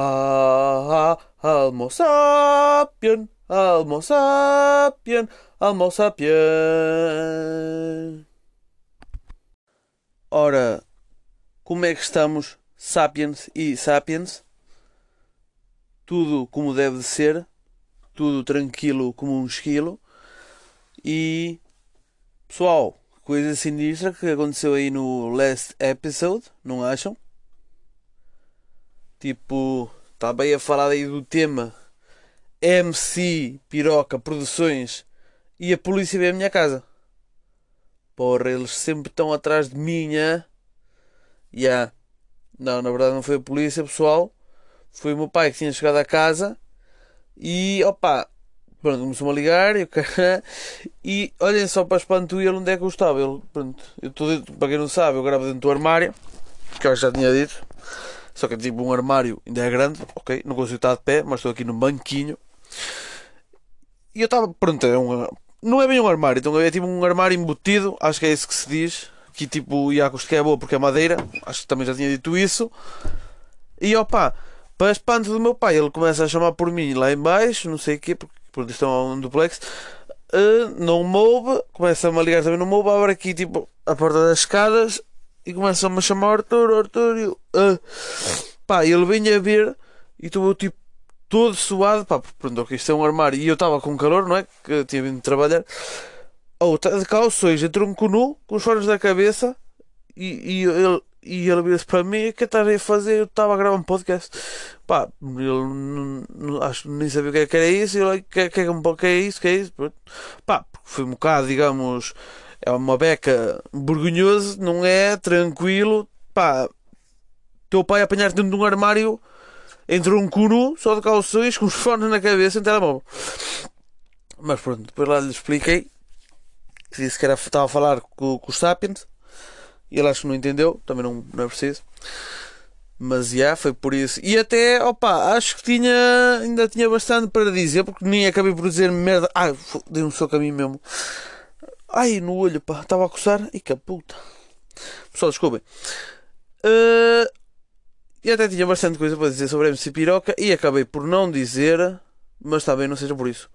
Ah, Almo sapien, Almo sapien, Almo sapien. Ora, como é que estamos, sapiens e sapiens? Tudo como deve ser, tudo tranquilo como um esquilo. E pessoal, coisa sinistra que aconteceu aí no last episode, não acham? Tipo, estava aí a falar aí do tema MC Piroca Produções e a polícia veio à minha casa. Porra, eles sempre estão atrás de mim, já. Yeah. Não, na verdade não foi a polícia, pessoal. Foi o meu pai que tinha chegado a casa e, opa, pronto, começou-me a ligar e, e olhem só para espanto ele onde é que eu estava. Ele, pronto, eu estou dentro, para quem não sabe, eu gravo dentro do armário, que eu já tinha dito. Só que tipo um armário ainda é grande, ok? Não consigo estar de pé, mas estou aqui num banquinho. E eu estava, pronto, é um, não é bem um armário, então é tipo um armário embutido, acho que é isso que se diz. Que tipo, e a que é boa porque é madeira, acho que também já tinha dito isso. E opa, para espanto do meu pai, ele começa a chamar por mim lá em baixo, não sei o quê, porque, porque isto é um duplex. Uh, não moube, começa-me a ligar também no moube, abre aqui tipo a porta das escadas e começam-me a chamar Arthur, Arthur, e eu, uh, pá, ele vem a ver e estou tipo todo suado, pá, pronto, ok, isto é um armário e eu estava com calor, não é? Que eu tinha vindo trabalhar. Ou oh, tá de calções, entrou um nu, com os fones da cabeça e, e ele, e ele vira-se para mim: O que estás a fazer? Eu estava a gravar um podcast. Pá, ele não, acho nem sabia o que, é que era isso. E ele: que, que, que, que é isso? Que é isso? Pá, foi um bocado, digamos é uma beca vergonhoso, não é? Tranquilo. Pá, teu pai apanhar-te dentro de um armário entre um curu, só de calções, com os fones na cabeça, em telemóvel. Mas pronto, depois lá lhe expliquei. Que disse que era, estava a falar com, com o Sapiens. E ele acho que não entendeu, também não, não é preciso. Mas já, yeah, foi por isso. E até, opa, acho que tinha, ainda tinha bastante para dizer, porque nem acabei por dizer merda. Ah, dei um soco a mim mesmo. Ai, no olho, pá, estava a coçar. E que puta. Pessoal, desculpem. Uh, até tinha bastante coisa para dizer sobre a MC Piroca e acabei por não dizer, mas bem, não seja por isso.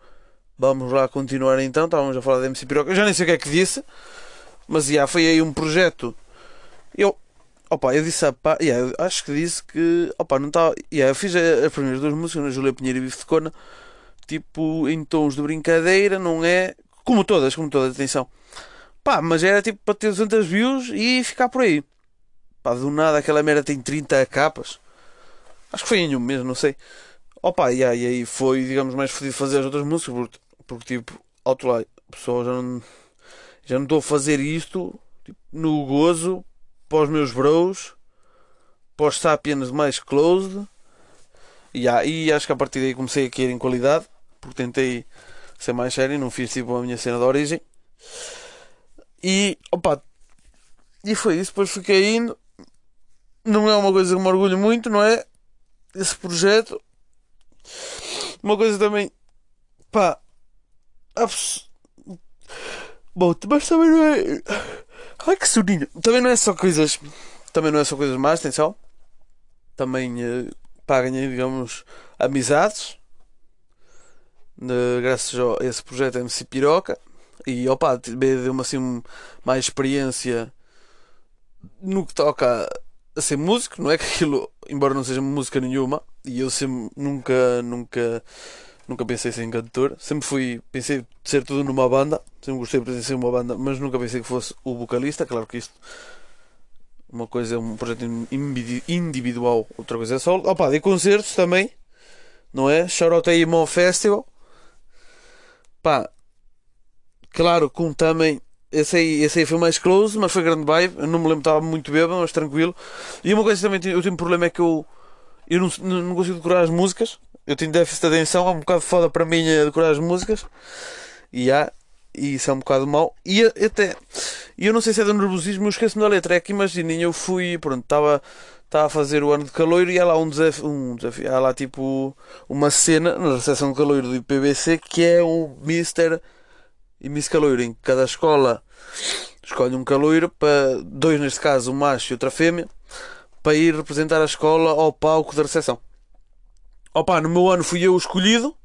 Vamos lá continuar então. Estávamos a falar da MC Piroca. Eu já nem sei o que é que disse, mas já foi aí um projeto. Eu, opa, eu disse a pá, acho que disse que, opa, não estava. Yeah, eu fiz as primeiras duas músicas, na Julia Pinheiro e Bife de Cona, tipo em tons de brincadeira, não é? Como todas, como todas, atenção. Pá, mas era tipo para ter 200 views e ficar por aí. Pá, do nada aquela merda tem 30 capas. Acho que foi em um mês, não sei. Opa, e aí, e foi, digamos, mais fodido fazer as outras músicas porque, porque tipo, alto lá, pessoal, já não já não estou a fazer isto tipo, no gozo para os meus bros, para os sapiens mais closed. E aí acho que a partir daí comecei a cair em qualidade, porque tentei ser mais sério, não fiz tipo a minha cena de origem. E opa, e foi isso, depois fiquei indo. Não é uma coisa que me orgulho muito, não é? Esse projeto. Uma coisa também, pá, Bom, mas também não é. Ai que soninho! Também não é só coisas. Também não é só coisas más, atenção. Também, eh, pá, ganhei, digamos, amizades de, graças a esse projeto MC Piroca. E opa, deu-me assim mais experiência no que toca a ser músico, não é? Que aquilo, embora não seja música nenhuma, e eu sempre nunca, nunca, nunca pensei em ser cantor, sempre fui, pensei ser tudo numa banda, sempre gostei de ser uma banda, mas nunca pensei que fosse o vocalista, claro que isto uma coisa é um projeto individual, outra coisa é solo. Opa, de concertos também, não é? Shoutout aí Mon Festival, Pá, claro, com também. Esse aí, esse aí foi mais close, mas foi grande vibe. Eu não me lembro, estava muito bêbado, mas tranquilo. E uma coisa também, eu tenho um problema é que eu, eu não, não consigo decorar as músicas. Eu tenho déficit de atenção, é um bocado foda para mim decorar as músicas. E há, e isso é um bocado mau. E até, eu não sei se é do nervosismo, eu esqueço-me da letra. É que imaginem, eu fui, pronto, estava estava a fazer o ano de caloiro e há lá um desafio, um desafio há lá tipo uma cena na recepção de caloiro do IPBC que é o Mister e Miss Caloiro, em cada escola escolhe um caloiro para dois neste caso, um macho e outra fêmea, para ir representar a escola ao palco da recepção. Opa, no meu ano fui eu escolhido.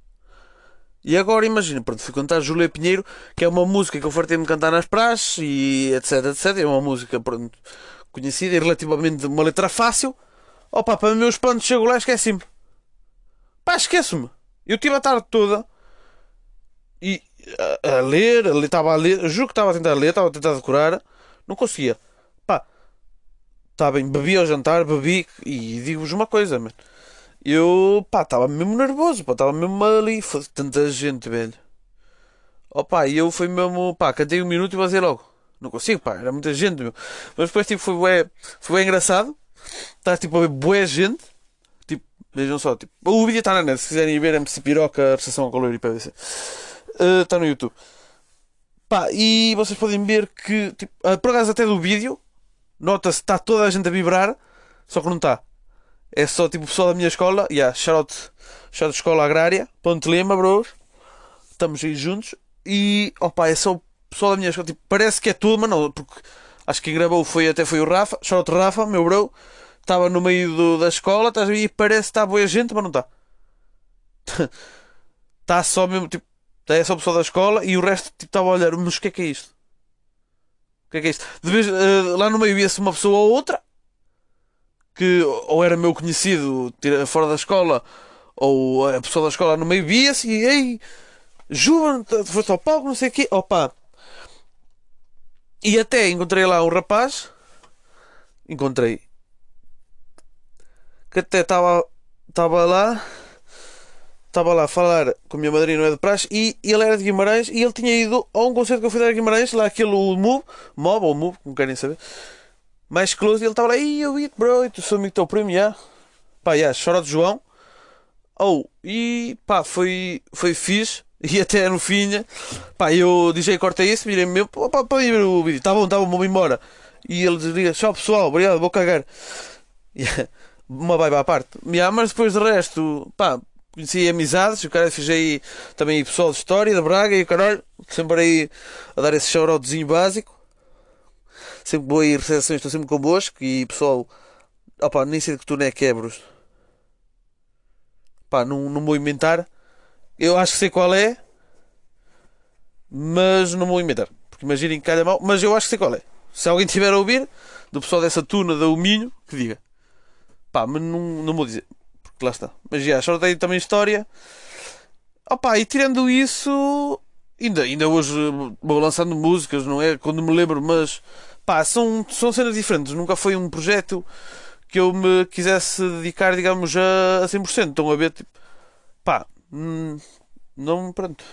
E agora imagina, pronto, fui cantar Júlia Pinheiro, que é uma música que eu fartei-me cantar nas praças e etc, etc. É uma música, pronto, conhecida e relativamente uma letra fácil. Opa, para meus espanto, chego lá esqueci-me. Pá, esqueço-me. Eu tive a tarde toda e a, a ler, estava a ler, juro que estava a tentar ler, estava a tentar decorar, não conseguia. Pá, está bem, bebi ao jantar, bebi e digo-vos uma coisa, mano. Eu, pá, estava mesmo nervoso, pá, estava mesmo ali, tanta gente, velho. Opa, e eu fui mesmo, pá, cantei um minuto e vazei logo. Não consigo, pá, era muita gente, meu. Mas depois, tipo, foi bem, foi bem engraçado. Está, tipo, a ver boa gente. Tipo, vejam só, tipo, o vídeo está na net, se quiserem ver MC Piroca, a recepção ao calor e PVC. Uh, está no YouTube. Pá, e vocês podem ver que, tipo, uh, por acaso até do vídeo, nota-se está toda a gente a vibrar, só que não está. É só tipo o pessoal da minha escola. Yeah, shout, shout Escola Agrária. Ponte Lima, bros. Estamos aí juntos. E opa, é só pessoal da minha escola. Tipo, parece que é tudo, mas não. Porque acho que quem gravou foi, até foi o Rafa. Shout Rafa, meu bro. Estava no meio do, da escola. Estás a ver? E parece que está boa gente, mas não está. Está só mesmo. Tipo, é só o pessoal da escola. E o resto tipo, estava a olhar. Mas o que é que é isto? O que é que é isto? De vez, uh, lá no meio ia-se uma pessoa ou outra que ou era meu conhecido fora da escola, ou a pessoa da escola no meio via-se e ei, Juba, foste ao palco, não sei o quê, opa. E até encontrei lá um rapaz, encontrei, que até estava estava lá, estava lá a falar com a minha madrinha, não é de praxe, e ele era de Guimarães e ele tinha ido a um concerto que eu fui dar a Guimarães, lá aquele MOB, MOB ou MOB, como querem saber mais close, e ele estava lá, e eu vi, bro, e tu sou amigo teu primo, já. Pá, já, chora de João. Oh, e pá, foi, foi fixe. E até no fim, pá, eu DJ corta isso, virei me mesmo, pá, pode ir ver o vídeo, tá bom, tá bom, vou embora. E ele dizia, tchau pessoal, obrigado, vou cagar. Yeah. Uma vibe à parte. Yeah, mas depois de resto, pá, conheci amizades, o cara fiz aí também pessoal de história, da Braga e o caralho, sempre aí a dar esse shoutoutzinho básico sempre boas recepções, estou sempre convosco e pessoal, opa, nem sei de que turno é quebros. Pá, não, não vou inventar. Eu acho que sei qual é, mas não vou inventar. Porque imaginem que calha mal, mas eu acho que sei qual é. Se alguém tiver a ouvir, do pessoal dessa turna da Minho, que diga. Pá, mas não, não vou dizer. Porque lá está. Mas já, só tem também história. Opa, e tirando isso, ainda, ainda hoje vou lançando músicas, não é? Quando me lembro, mas pá, são, são cenas diferentes. Nunca foi um projeto que eu me quisesse dedicar, digamos, a, a 100%. Estão a ver, tipo, pá, hum, não, pronto.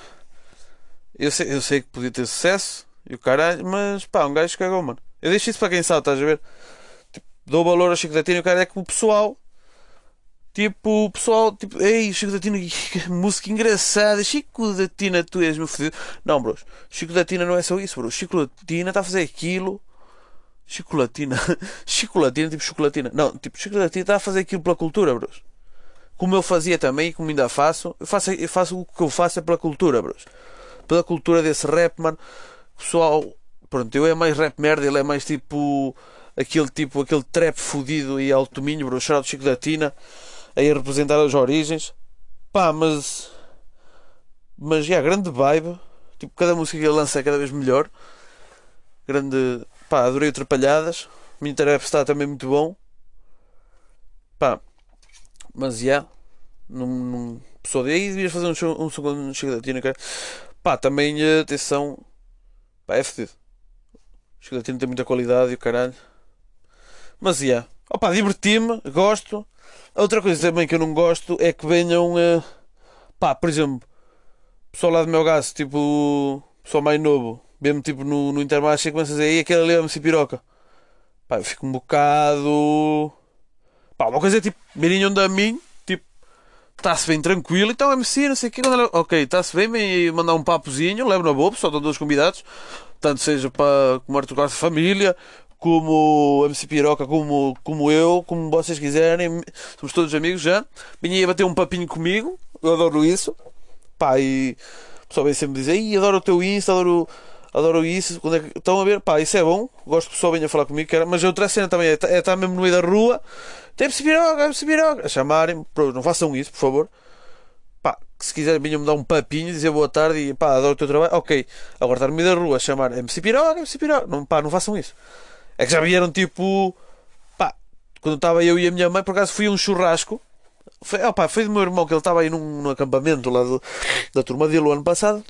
Eu sei, eu sei que podia ter sucesso e o caralho, mas pá, um gajo cagou, mano. Eu deixo isso para quem sabe, estás a ver? Tipo, dou valor a Chico da Tina e o cara é que o pessoal. Tipo, o pessoal, tipo, ei, Chico da Tina, música engraçada, Chico da Tina, tu és meu fodido. Não, bros, Chico da Tina não é só isso, bro. Chico da Tina está a fazer aquilo Chocolatina. chocolatina, tipo chocolatina. Não, tipo chocolatina está a fazer aquilo pela cultura, bros. Como eu fazia também, como ainda faço, eu faço, eu faço o que eu faço é pela cultura, bros. Pela cultura desse rap, mano. Pessoal, pronto, eu é mais rap merda, ele é mais tipo aquele tipo, aquele trap fudido e alto minho, bro. Shout Chico da Tina, aí a representar as origens. Pá, mas. Mas, já, yeah, grande vibe. Tipo, cada música que ele lança é cada vez melhor. Grande Pá, adorei Atrapalhadas. O Interep está também muito bom. Pá, mas já. Yeah, num, pessoal de aí devias fazer um, um segundo Tina, cara. Pá, também eh, atenção. Pá, é fedido. Chega da Tina tem muita qualidade e o caralho. Mas já. Yeah. Opa, diverti-me, gosto. Outra coisa também que eu não gosto é que venham. Uh, pá, por exemplo, pessoal lá do meu gasto, tipo, pessoal mais novo, mesmo tipo no, no Intermarché começa a dizer, e aquele ali é MC Piroca. Pá, eu fico um bocado. Pá, uma coisa é tipo, mirem onde a mim, tipo, está-se bem tranquilo, então MC, não sei o que, quando ela... ok, está-se bem, vem mandar um papozinho, levo na boa, só estão todos convidados, tanto seja para como Arthur Costa Família, como MC Piroca, como, como eu, como vocês quiserem, somos todos amigos já. Vinha aí bater um papinho comigo, eu adoro isso. Pá, e o pessoal vem sempre dizer, adoro o teu Insta, adoro Adoro isso. Quando é que... Estão a ver? Pá, isso é bom. Gosto que o pessoal venha falar comigo. Mas a outra cena também é é estar mesmo no meio da rua. Tem se piroca, tem se piroca. A chamarem. Pô, Não façam isso, por favor. Pá, se quiserem venham-me dar um papinho, dizer boa tarde e pá, adoro o teu trabalho. Ok. Agora estar no meio da rua a chamar MC Piroca, MC Piroca. Não, pá, não façam isso. É que já vieram tipo. Pá, quando estava eu e a minha mãe, por acaso fui a um churrasco. Foi, opá, foi do meu irmão que ele estava aí num, num acampamento lá do- da turma dele o ano passado.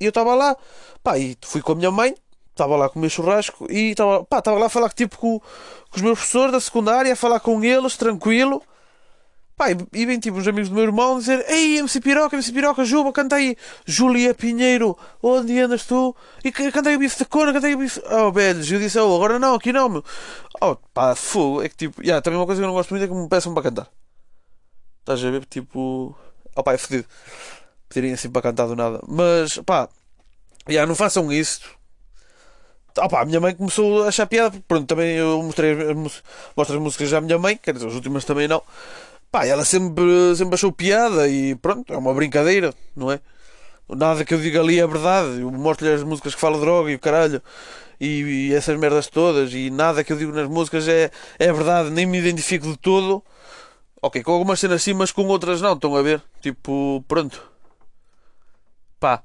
E eu estava lá, pá, e fui com a minha mãe, estava lá com o meu churrasco e estava, pá, estava lá a falar tipo com, com os meus professores da secundária, a falar com eles, tranquilo. Pá, e, e vem tipo uns amigos do meu irmão dizer: Ei, MC Piroca, MC Piroca, Juba, canta aí. Julia Pinheiro, onde andas tu? E ca- canta aí o bife de cona, canta aí o bife. Oh, velhos, eu disse: Oh, agora não, aqui não, meu. Oh, pá, fogo. É que tipo, yeah, também uma coisa que eu não gosto muito é que me peçam para cantar. Estás a ver? Tipo, oh, pá, é fodido. Pedirem assim para cantar do nada. Mas, pá, yeah, não façam isso. Pá, a minha mãe começou a achar piada. Pronto, também eu mostrei mostro as músicas à minha mãe, quer dizer, as últimas também não. Pá, ela sempre, sempre achou piada e pronto, é uma brincadeira, não é? Nada que eu diga ali é verdade. Eu mostro-lhe as músicas que falam droga e o caralho e, e essas merdas todas. E nada que eu digo nas músicas é, é verdade, nem me identifico de todo. Ok, com algumas cenas sim, mas com outras não, estão a ver? Tipo, pronto. Pá,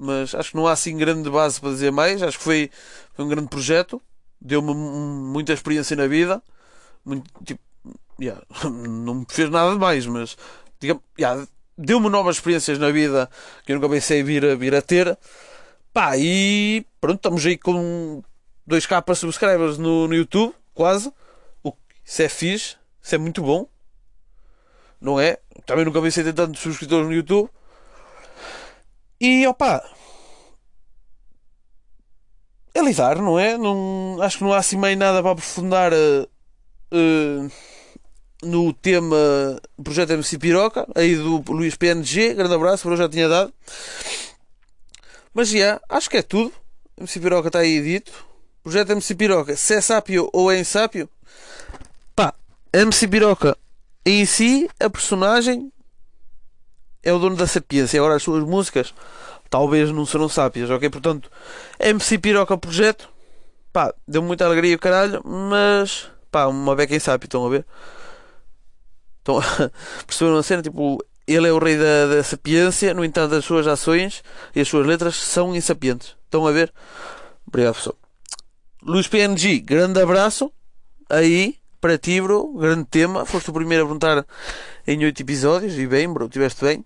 mas acho que não há assim grande base para dizer mais. Acho que foi, foi um grande projeto, deu-me mu- muita experiência na vida. Muito, tipo, yeah, não me fez nada de mais, mas yeah, deu-me novas experiências na vida que eu nunca pensei vir a, vir a ter. Pá, e pronto, estamos aí com 2k subscribers no, no YouTube, quase. O, isso é fixe, isso é muito bom, não é? Também nunca pensei ter tantos subscritores no YouTube. E opá, é lidar, não é? Não, acho que não há assim mais nada para aprofundar eh, no tema Projeto MC Piroca, aí do Luís PNG. Grande abraço, para eu já tinha dado. Mas já, acho que é tudo. MC Piroca está aí dito. Projeto MC Piroca, se é sápio ou é insápio, pá, MC Piroca em si, a personagem é o dono da sapiência. Agora as suas músicas talvez não serão sápias, ok? Portanto, MC Piroca Projeto, pá, deu muita alegria o caralho, mas pá, uma beca em sápio, estão a ver? Estão a perceberam a cena? Tipo, ele é o rei da, da sapiência, no entanto, as suas ações e as suas letras são insapientes. Estão a ver? Obrigado, pessoal. Luís PNG, grande abraço aí para ti, bro. Grande tema. Foste o primeiro a perguntar em oito episódios e bem, bro, estiveste bem.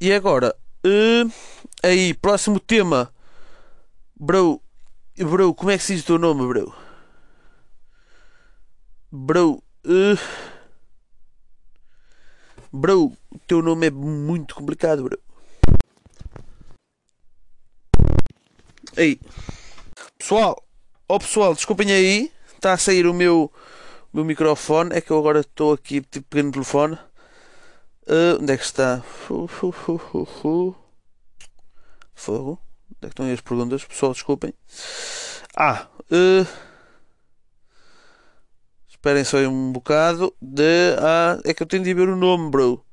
E agora, eh, aí, próximo tema, bro. Bro, como é que se diz o teu nome, bro? Bro, eh, bro, o teu nome é muito complicado, bro. Aí, pessoal, ó pessoal, desculpem aí, está a sair o meu, o meu microfone. É que eu agora estou aqui, tipo, pegando o telefone. Ah, onde é que está? Fu, fu. Fogo. Onde é que estão aí as perguntas? Pessoal, desculpem. Ah, ah, esperem só aí um bocado. De, ah, é que eu tenho de ver o nome, bro.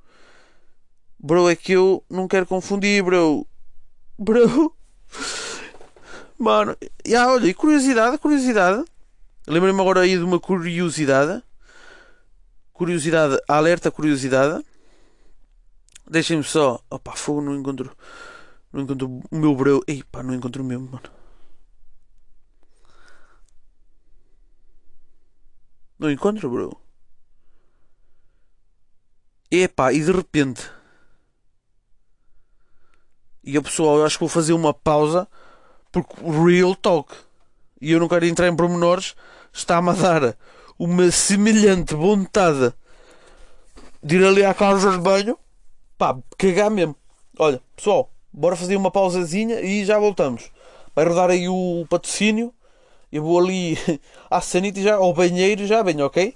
Bro, é que eu não quero confundir, bro. Bro. Mano, e ah, olha, e curiosidade, curiosidade. Lembrei-me agora aí de uma curiosidade. Curiosidade, alerta curiosidade. Deixem-me só. Opa, fogo, não encontro. Não encontro o meu bro. Ei, pá, não encontro o mesmo, mano. Não encontro, bro. Epá, e de repente. E eu, pessoal, eu acho que vou fazer uma pausa. Porque real talk. E eu não quero entrar em pormenores. Está-me a dar uma semelhante vontade de ir ali à casa de banho. Pá, cagar mesmo. Olha, pessoal, bora fazer uma pausazinha e já voltamos. Vai rodar aí o patrocínio. Eu vou ali à sanita já, ao banheiro já venho, ok?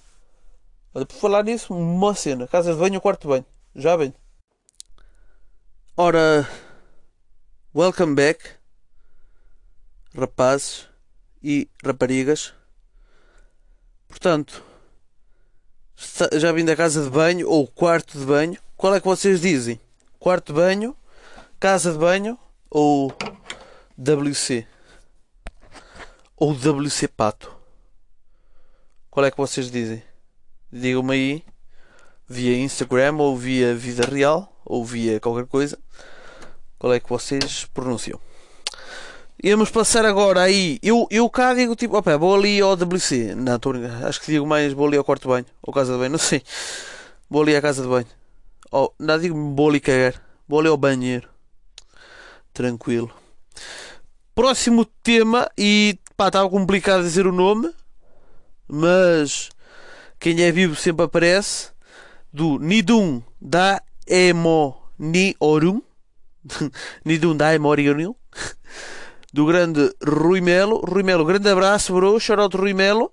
Olha, por falar nisso, uma cena. Casa de banho, quarto de banho. Já venho. Ora, welcome back, rapazes e raparigas. Portanto, já vim da casa de banho ou quarto de banho. Qual é que vocês dizem? Quarto de banho, casa de banho ou WC? Ou WC Pato? Qual é que vocês dizem? Digam-me aí via Instagram ou via vida real ou via qualquer coisa. Qual é que vocês pronunciam? Íamos passar agora aí. Eu, eu cá digo tipo, opa, vou ali ao WC. Não, estou Acho que digo mais vou ali ao quarto banho. Ou casa de banho, não sei. Vou ali à casa de banho. Oh, não digo vou ali cagar. Vou ali ao banheiro. Tranquilo. Próximo tema. E pá, estava complicado dizer o nome. Mas quem é vivo sempre aparece. Do Nidum da Emo Ni Orum. Nidum da Emo Orum do grande Rui Melo. Rui Melo, grande abraço, bro. Shoutout Rui Melo.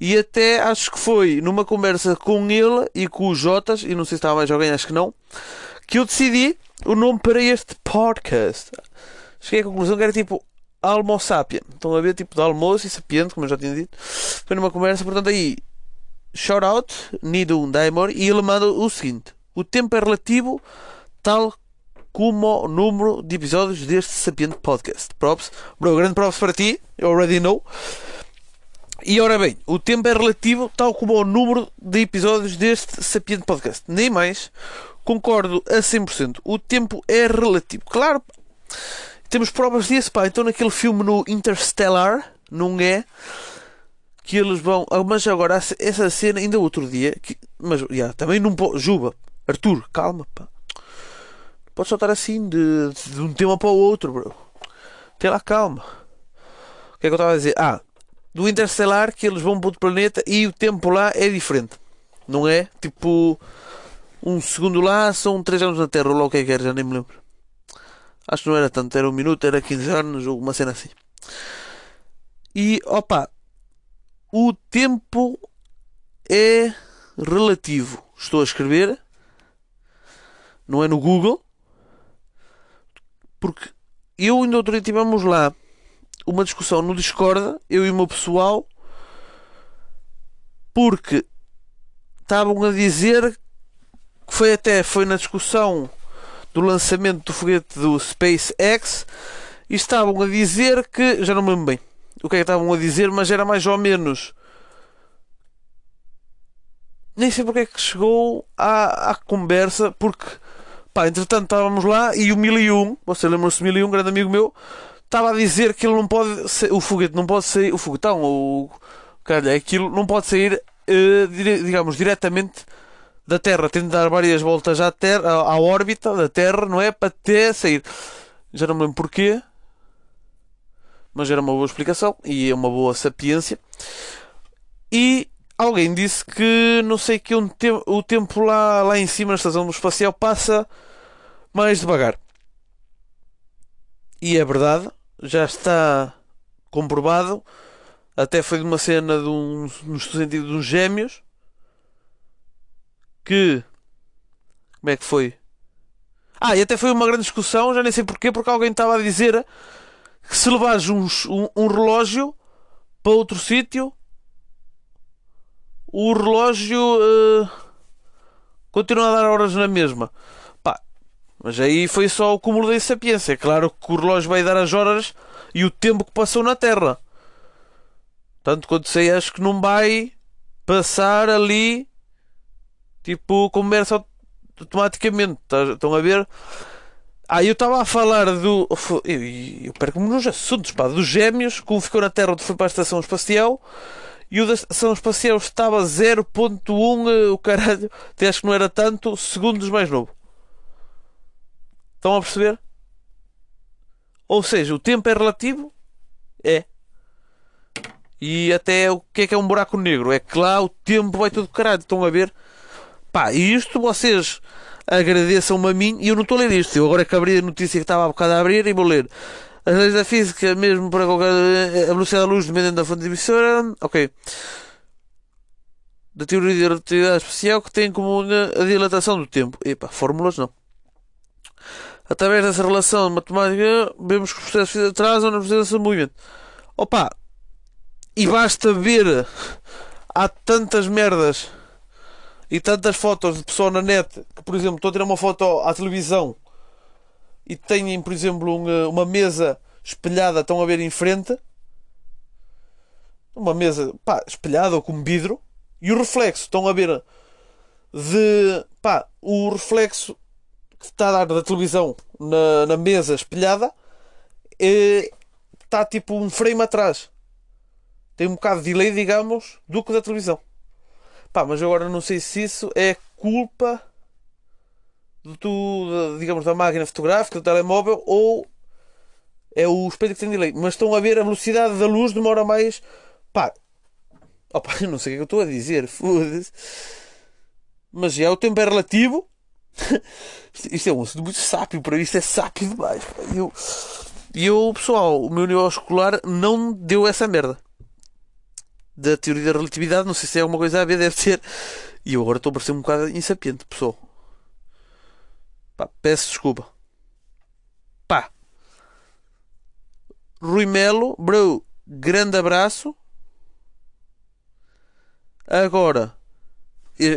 E até acho que foi numa conversa com ele e com os Jotas, e não sei se estava mais alguém, acho que não, que eu decidi o nome para este podcast. Cheguei à conclusão que era tipo Almo Sapien. Estão a ver, tipo de almoço e sapiente, como eu já tinha dito. Foi numa conversa, portanto, aí, shout out, Nidum Daimor, e ele manda o seguinte: o tempo é relativo, tal como o número de episódios deste sapiente podcast. Props. Bro, grande props para ti. You already know. E ora bem, o tempo é relativo, tal como o número de episódios deste sapiente podcast. Nem mais. Concordo a 100%. O tempo é relativo. Claro, temos provas disso, pá. Então naquele filme no Interstellar, não é? Que eles vão. Ah, mas agora, essa cena, ainda outro dia. Que, mas, já, também não pode. Juba, Arthur, calma, pá. Pode soltar assim de, de um tema para o outro, bro. Tem lá calma. O que é que eu estava a dizer? Ah, do Interstellar que eles vão para outro planeta e o tempo lá é diferente. Não é? Tipo, um segundo lá são 3 anos na Terra, ou lá o que é que era, já nem me lembro. Acho que não era tanto, era um minuto, era 15 anos, ou uma cena assim. E opa, o tempo é relativo. Estou a escrever, não é no Google, porque eu ainda outro dia tivemos lá uma discussão no Discord, eu e o meu pessoal, porque estavam a dizer que foi até foi na discussão do lançamento do foguete do SpaceX e estavam a dizer que já não me lembro bem o que é que estavam a dizer, mas era mais ou menos nem sei porque é que chegou à, à conversa porque Pá, entretanto estávamos lá e o 1001, você lembra-se do 1001, grande amigo meu, estava a dizer que ele não pode, ser, o foguete não pode sair, o foguetão, o cara, aquilo não pode sair, uh, digamos, diretamente da Terra, tem de dar várias voltas à, terra, à, à órbita da Terra, não é? Para até sair. Já não me lembro porquê, mas era uma boa explicação e é uma boa sapiência. E alguém disse que não sei que um te o tempo lá, lá em cima na estação espacial passa mais devagar. E é verdade, já está comprovado. Até foi de uma cena de um, no sentido de uns gêmeos que como é que foi? Ah, e até foi uma grande discussão, já nem sei porquê, porque alguém estava a dizer que se levares um, um, um relógio para outro sítio o relógio uh, continua a dar horas na mesma. Pá, mas aí foi só o cúmulo da insapiência. É claro que o relógio vai dar as horas e o tempo que passou na Terra. Tanto quanto sei, acho que não vai passar ali tipo conversa automaticamente. Tá, estão a ver? Ah, eu estava a falar do. Eu, eu perco-me nos assuntos, pá, dos gêmeos, como ficou na Terra, onde foi para a estação espacial e o da estação espacial estava 0.1, eh, o caralho, acho que não era tanto, segundos mais novo. Estão a perceber? Ou seja, o tempo é relativo? É. E até o que é que é um buraco negro? É que lá o tempo vai todo caralho. Estão a ver? Pá, e isto vocês agradeçam-me a mim. E eu não estou a ler isto. Eu agora é que abri a notícia que estava há bocado a abrir e vou ler. As leis da física, mesmo para qualquer. A velocidade da luz dependendo da fonte emissora. Ok. Da teoria de relatividade especial que tem como a dilatação do tempo. Epa, fórmulas não. Através dessa relação matemática, vemos que os processos atrasam na presença do movimento. Opa! E basta ver. Há tantas merdas e tantas fotos de pessoa na net que, por exemplo, estou a tirar uma foto à televisão e têm, por exemplo, eh, uma mesa espelhada, estão a ver em frente, uma mesa pá, espelhada ou com vidro, e o reflexo, estão a ver de pá, o reflexo que está a dar da televisão na, na mesa espelhada é, está tipo um frame atrás. Tem um bocado de delay, digamos, do que da televisão. Pá, mas agora não sei se isso é culpa do, digamos, da máquina fotográfica, do telemóvel, ou é o espelho que tem delay. Mas estão a ver a velocidade da luz demora mais. Pá, opa, eu não sei o que, é que eu estou a dizer, foda-se. Mas já o tempo é relativo. isto é um assunto muito sábio para isto é sábio demais. E eu, eu, pessoal, o meu nível escolar não deu essa merda da teoria da relatividade. Não sei se é alguma coisa a ver, deve ser. E eu agora estou a parecer um bocado insapiente, pessoal. Pá, peço desculpa. Pá. Rui Melo, bro, grande abraço. Agora,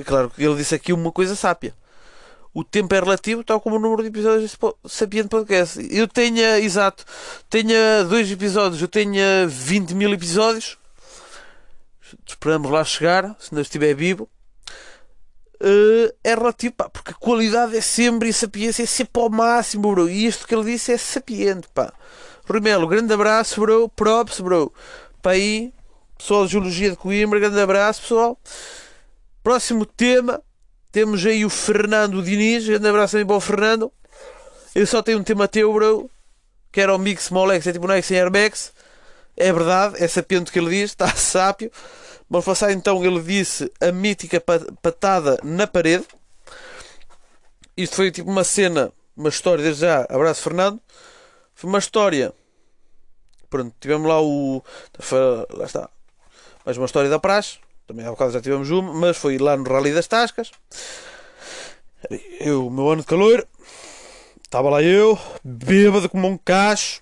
claro que ele disse aqui uma coisa sápia. O tempo é relativo, tal como o número de episódios Sapiente Podcast. Eu tenho, exato, tenho dois episódios, eu tenho 20 mil episódios. Esperamos lá chegar, se não estiver vivo. Uh, é relativo, pá, porque a qualidade é sempre e a sapiência é sempre ao máximo, bro. E isto que ele disse é sapiente, pá. Rimelo, grande abraço, bro. Props, bro. Para aí, pessoal de Geologia de Coimbra, grande abraço, pessoal. Próximo tema, temos aí o Fernando Diniz. Grande abraço também para o Fernando. Eu só tenho um tema teu, bro. Que era o Mix Molex, é tipo um X em Airbags. É verdade, é sapiente o que ele diz, está sápio. Vamos passar então, ele disse a mítica patada na parede. Isto foi tipo uma cena, uma história, desde já, abraço Fernando. Foi uma história. Pronto, tivemos lá o. Lá está. Mais uma história da praxe. Também há bocado já tivemos uma, mas foi lá no Rally das Tascas. Eu, meu ano de calor. Estava lá eu, bêbado como um cacho.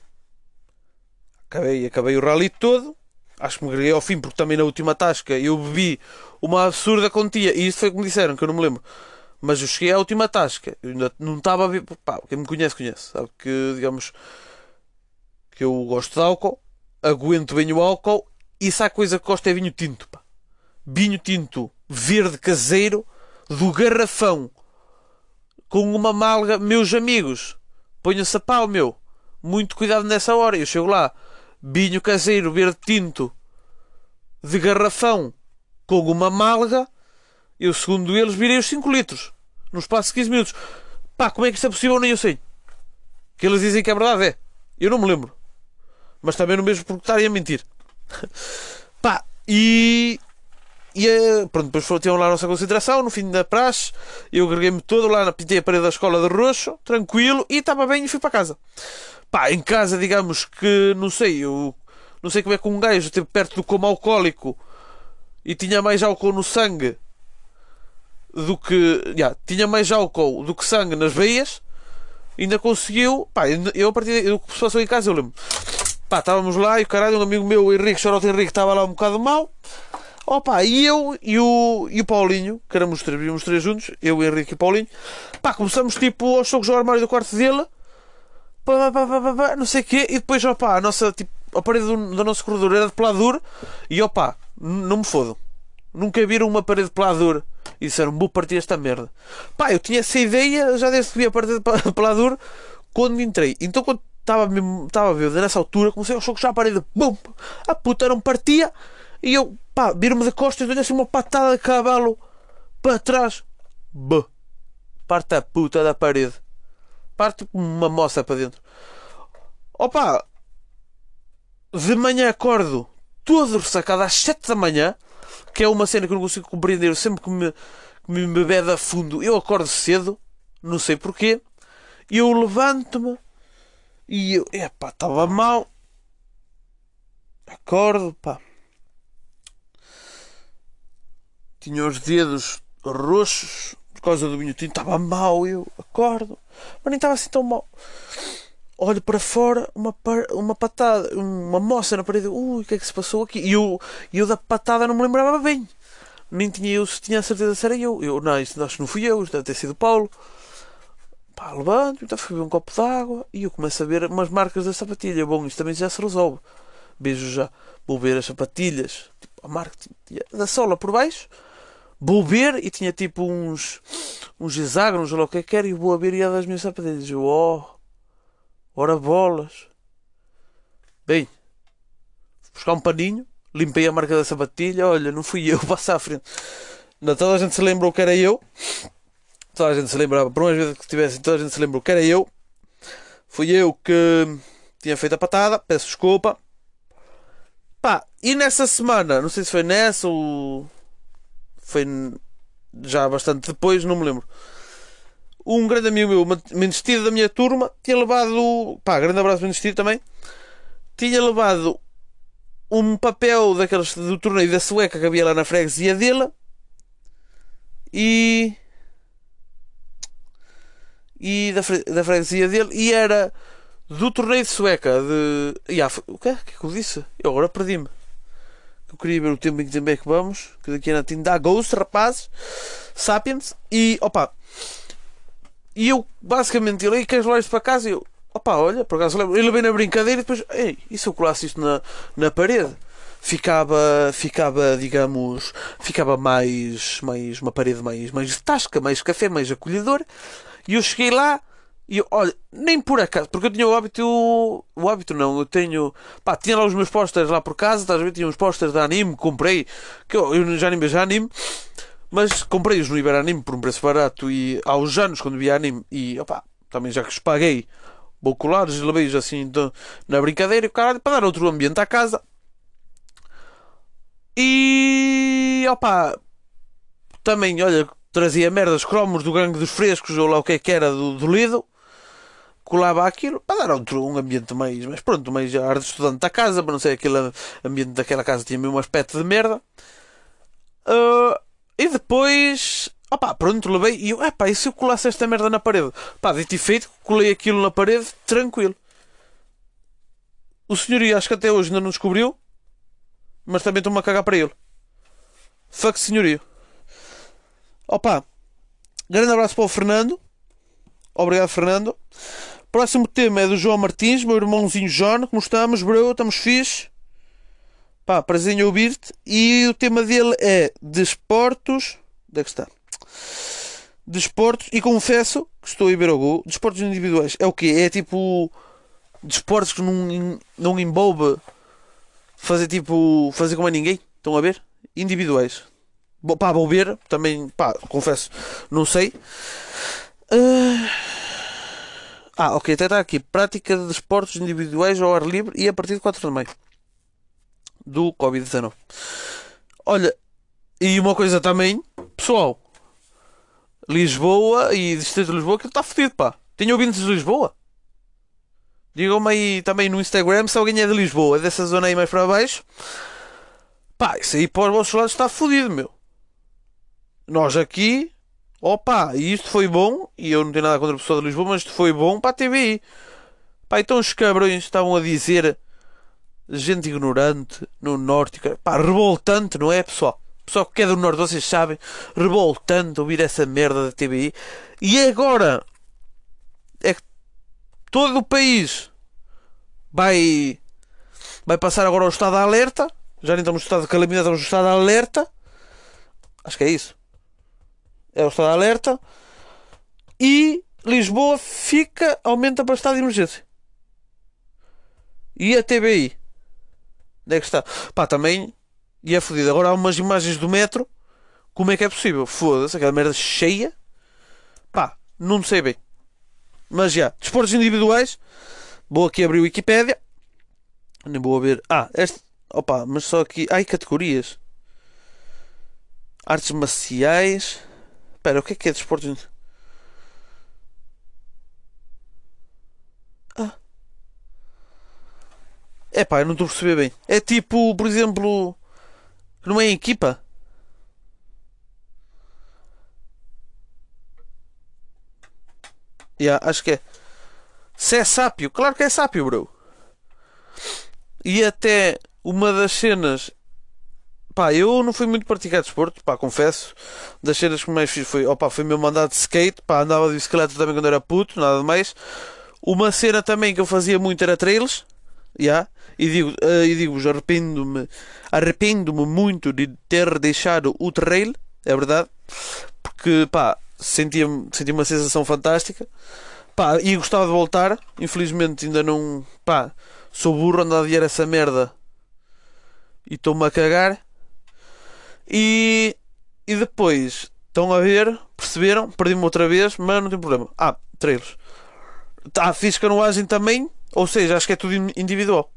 Acabei, acabei o rally todo acho que me greguei ao fim, porque também na última tasca eu bebi uma absurda quantia, e isso foi como disseram, que eu não me lembro. Mas eu cheguei à última tasca, eu ainda não estava a ver. Pá, quem me conhece, conhece. Sabe que, digamos, que eu gosto de álcool, aguento bem o álcool, e se há coisa que gosto é vinho tinto, pá. Vinho tinto verde caseiro do garrafão com uma malga, meus amigos, ponham-se a pau, meu. Muito cuidado nessa hora. Eu chego lá, vinho caseiro verde tinto de garrafão com uma malga, eu, segundo eles, virei os 5 litros no espaço de 15 minutos. Pá, como é que isto é possível? Nem eu sei. Que eles dizem que é verdade, é. Eu não me lembro. Mas também não mesmo porque estarem a mentir. Pá, e. E eh, pronto, depois tinham lá a nossa concentração no fim da praxe. Eu agreguei-me todo lá, pintei a parede da escola de roxo, tranquilo, e estava bem e fui para casa. Pá, em casa, digamos que, não sei, eu não sei como é que um gajo esteve perto do coma alcoólico e tinha mais álcool no sangue do que. Tinha mais álcool do que sangue nas veias, ainda conseguiu. Pá, eu a partir do que se passou em casa, eu lembro. Pá, estávamos lá e o caralho, um amigo meu, Henrique, Chorote Henrique, estava lá um bocado mal. Opa, e eu e o, e o Paulinho, que éramos três, três juntos, eu, Henrique e Paulinho, pá, começamos tipo aos socos ao armário do quarto dele pá, pá, pá, pá, não sei o quê, e depois, opá, a nossa, tipo, a parede do, do nosso corredor era de peladura, e opá, não me fodam. Nunca viram uma parede de peladura e disseram, vou partir esta merda. Pá, eu tinha essa ideia já desde que vi a parede de peladura quando entrei. Então, quando estava mesmo, estava a ver nessa altura, comecei a chocar a parede, bum, a puta não partia, e eu, pá, viro-me de costas e dou assim uma patada de cavalo para trás, bum, parte a puta da parede parte uma moça para dentro. Opa! De manhã acordo todo ressacado às 7 da manhã, que é uma cena que eu não consigo compreender. Sempre que me, que me bebe a fundo, eu acordo cedo, não sei porquê. Eu levanto-me e eu, epá, estava mal. Acordo, pá. Tinha os dedos roxos, causa do vinho tinto, estava mal, eu acordo, mas nem estava assim tão mal. Olho para fora, uma, uma patada, uma moça na parede, ui, o que é que se passou aqui? E eu, eu da patada não me lembrava bem, nem tinha eu tinha a certeza se era eu. Eu, não, isso acho que não fui eu, deve ter sido o Paulo. Pá, levanto, então fui beber um copo de água e eu começo a ver umas marcas da sapatilha. Bom, isto também já se resolve. Beijo já. Vou ver as sapatilhas. Tipo, a marca tinha da sola por baixo. Vou ver e tinha tipo uns uns hexágonos ou lá o que é que era e vou a ver e é das minhas sapatilhas. Eu, oh, ora bolas. Bem, buscar um paninho, limpei a marca da sapatilha. Olha, não fui eu, passar à frente. Não, toda a gente se lembrou que era eu. Toda a gente se lembrava, por umas vezes que tivesse, toda a gente se lembrou que era eu. Fui eu que tinha feito a patada, peço desculpa. Pá, e nessa semana, não sei se foi nessa ou foi já bastante depois, não me lembro. Um grande amigo meu, Menestiro da minha turma, tinha levado. Pá, grande abraço, Menestiro também. Tinha levado um papel daqueles do torneio da Sueca que havia lá na freguesia dele e. e da, da freguesia dele e era do torneio de Sueca de. O que é que eu disse? Eu agora perdi-me. Eu queria ver o tempo em que tempo é que vamos. Que daqui a nada dá Ghost, rapazes. Sapiens. E opa. E eu basicamente ele queres levar isto para casa? E eu, opa, olha, por acaso lembro. Ele veio na brincadeira e depois, ei, e se eu colasse isto na, na parede? Ficava, ficava, digamos, ficava mais, mais, uma parede mais, mais tasca, mais café, mais acolhedor. E eu cheguei lá e olha, nem por acaso, porque eu tinha o hábito. O hábito não, eu tenho. Pá, tinha lá os meus posters lá por casa, estás a ver? Tinha uns posters de anime, comprei. Que eu, eu já nem vejo anime, mas comprei-os no Iberanime por um preço barato e há uns anos quando vi anime e opá, também já que os paguei, vou colar-os e levei-os assim na brincadeira caralho, para dar outro ambiente à casa. E opá, também, olha, trazia merdas cromos do gangue dos frescos ou lá o que é que era do, do Lido colava aquilo para dar outro, um ambiente mais, mas pronto, mais ar de estudante da casa, para não ser aquele ambiente daquela casa tinha mesmo um aspecto de merda. Uh, e depois, opá, pronto, levei e eu, epá, e se eu colasse esta merda na parede? Pá, dito e feito, colei aquilo na parede, tranquilo. O senhorio acho que até hoje ainda não descobriu, mas também estou-me a cagar para ele. Fuck senhorio. Opa, grande abraço para o Fernando. Obrigado, Fernando. Próximo tema é do João Martins, meu irmãozinho João. Como estamos, bro? Estamos fixe? Pá, prazer em ouvir-te. E o tema dele é desportos. Onde é que está? Desportos. E confesso que estou a ver o gol. Desportos individuais. É o quê? É tipo. Desportos que não, não envolve fazer tipo. Fazer como a ninguém. Estão a ver? Individuais. Pá, vou ver. Também, pá, confesso. Não sei. Uh... Ah, ok, até está aqui. Prática de desportos individuais ao ar livre e a partir de 4 de maio. Do Covid-19. Olha, e uma coisa também, pessoal. Lisboa e Distrito de Lisboa, que está fodido, pá. Tenho ouvintes de Lisboa? Digam-me aí também no Instagram se alguém é de Lisboa, dessa zona aí mais para baixo. Pá, isso aí para os vossos lados está fodido, meu. Nós aqui Opa, e isto foi bom, e eu não tenho nada contra a pessoa de Lisboa, mas isto foi bom para a TVI. Pá, então os cabrões estavam a dizer gente ignorante no norte, pá, revoltante, não é, pessoal? Pessoal que é do norte, vocês sabem, revoltante ouvir essa merda da TVI. E agora é que todo o país vai vai passar agora ao estado de alerta. Já nem estamos no estado de calamidade, estamos no estado de alerta. Acho que é isso é o estado de alerta, e Lisboa fica, aumenta para estado de emergência. E a TBI? Onde é que está? Pá, também. E é fodido. Agora há umas imagens do metro. Como é que é possível? Foda-se, aquela merda cheia. Pá, não sei bem. Mas já, desportos individuais. Vou aqui abrir o Wikipedia. Nem vou ver. Ah, este. Opa, mas só aqui. Ai, categorias. Artes marciais. Espera, o que é que é desporto? Ah. É pá, eu não estou a perceber bem. É tipo, por exemplo, não é equipa? Yeah, acho que é. Se é sápio, claro que é sápio, bro. E até uma das cenas pá, eu não fui muito praticar desporto, pá, confesso. Das cenas que mais fiz foi, opá, foi meu mandado de skate, pá, andava de bicicleta também quando era puto, nada mais. Uma cena também que eu fazia muito era trails, já, e digo, uh, e digo arrependo-me, arrependo-me muito de ter deixado o trail, é verdade, porque, pá, sentia, sentia uma sensação fantástica. Pá, e gostava de voltar. Infelizmente ainda não. Pá, sou burro, ando a adiar essa merda. E estou-me a cagar. E. E depois. Estão a ver, perceberam, perdi-me outra vez, mas não tem problema. Ah, trailers. Ah, fiz canoagem também, ou seja, acho que é tudo individual.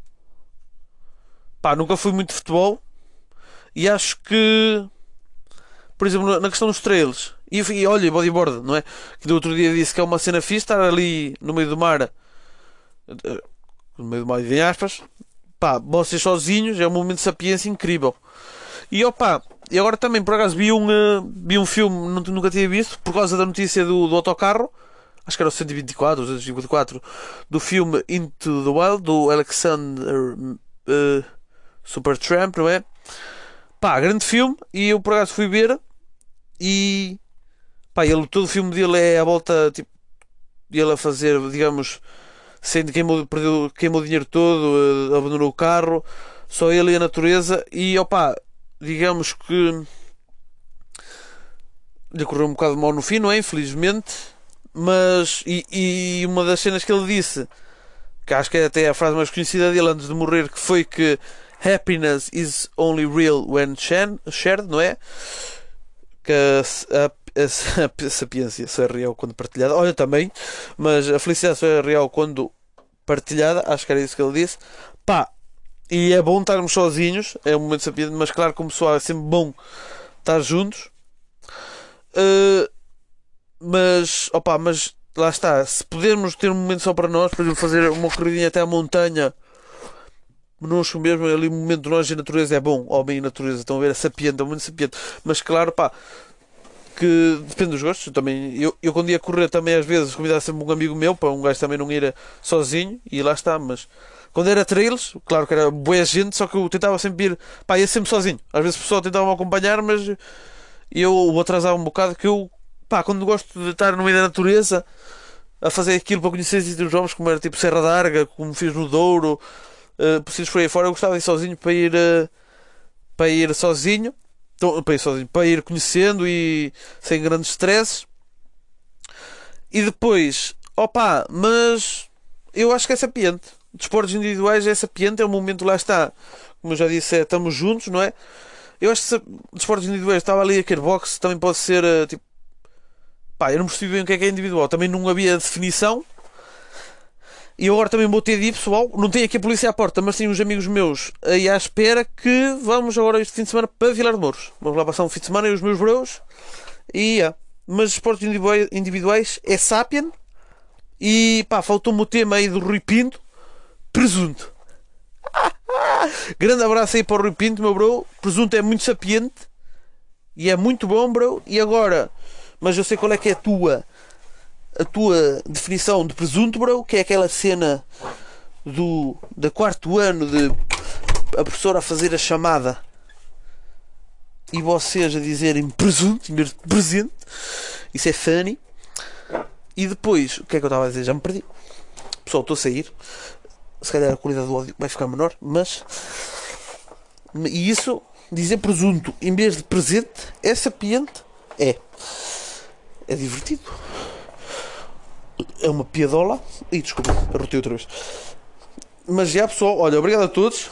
Pá, nunca fui muito de futebol e acho que, por exemplo, na questão dos trailers, e, e olha, bodyboard, não é? Que do outro dia disse que é uma cena fixe estar ali no meio do mar, eh, no meio do mar, em aspas, pá, vocês sozinhos, é um momento de sapiência incrível. E opá, e agora também por acaso vi um, uh, vi um filme, nunca tinha visto, por causa da notícia do, do autocarro, acho que era o 124, o 154, do filme Into the Wild, do Alexander uh, Supertramp, não é? Pá, grande filme, e eu por acaso fui ver, e Pá, ele, todo o filme dele é a volta, tipo, ele a fazer, digamos, sendo queimou, perdeu, queimou o dinheiro todo, uh, abandonou o carro, só ele e a natureza, e opá, digamos que lhe um bocado mal no fim, não é? Infelizmente, mas, e, e uma das cenas que ele disse, que acho que é até a frase mais conhecida dele antes de morrer, que foi que happiness is only real when shared, não é? Que a, a a sapiência só é real quando partilhada. Olha também, mas a felicidade só é real quando partilhada. Acho que era isso que ele disse. Pá, e é bom estarmos sozinhos. É um momento sapiente, mas claro, como pessoal, é sempre bom estar juntos. Uh, mas, opa, mas lá está. Se pudermos ter um momento só para nós, por exemplo, fazer uma corridinha até a montanha conosco mesmo, ali um momento de nós e natureza é bom, homem e natureza, estão a ver, é sapiente, é um momento sapiente, mas claro, pá, que depende dos gostos também. Eu, eu quando ia correr também às vezes convidava sempre um amigo meu para um gajo também não ir sozinho e lá está, mas quando era trails, claro que era boa gente, só que eu tentava sempre ir, pá, ia sempre sozinho. Às vezes o pessoal tentava me acompanhar, mas eu o atrasava um bocado que eu, pá, quando gosto de estar no meio da natureza a fazer aquilo para conhecer sítios novos, como era tipo Serra d'Arga, como fiz no Douro, uh, por sítios por aí fora, eu gostava de ir sozinho para ir, uh, para ir sozinho então, para ir sozinho, para ir conhecendo e sem grandes stresses. E depois, opa, mas eu acho que é sapiente. Desportos individuais é sapiente, é um momento lá está. Como eu já disse, é, estamos juntos, não é? Eu acho que desportos individuais estava ali a kickbox, também pode ser eh, tipo. Pá, eu não percebi bem o que é que é individual. Também não havia definição. E agora também vou ter de ir, pessoal. Não tenho aqui a polícia à porta, mas tenho uns amigos meus aí à espera que vamos agora este fim de semana para Vilar de Mouros. Vamos lá passar um fim de semana e os meus bros. E yeah. Mas esportes individuais é Sapien. E pá, faltou-me o tema aí do Rui Pinto. Presunto. Grande abraço aí para o Rui Pinto, meu bro. Presunto é muito sapiente. E é muito bom, bro. E agora, mas eu sei qual é que é a tua a tua definição de presunto, bro, que é aquela cena do da quarto ano de a professora a fazer a chamada e vocês a dizerem presunto em vez de presente. Isso é funny. E depois, o que é que eu estava a dizer? Já me perdi. Pessoal, estou a sair. Se calhar a qualidade do áudio vai ficar menor, mas. E isso, dizer presunto em vez de presente, é sapiente? É. É divertido é uma piadola. E desculpa, arrotei outra vez. Mas já pessoal, olha, obrigado a todos.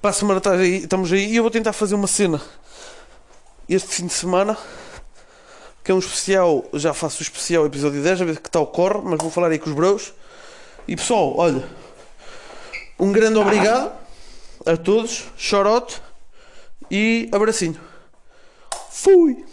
Para a semana aí, estamos aí e eu vou tentar fazer uma cena este fim de semana. Que é um especial, já faço o especial episódio 10, a ver que tal corre, mas vou falar aí com os bros. E pessoal, olha, um grande obrigado a todos, chorote e abracinho. Fui!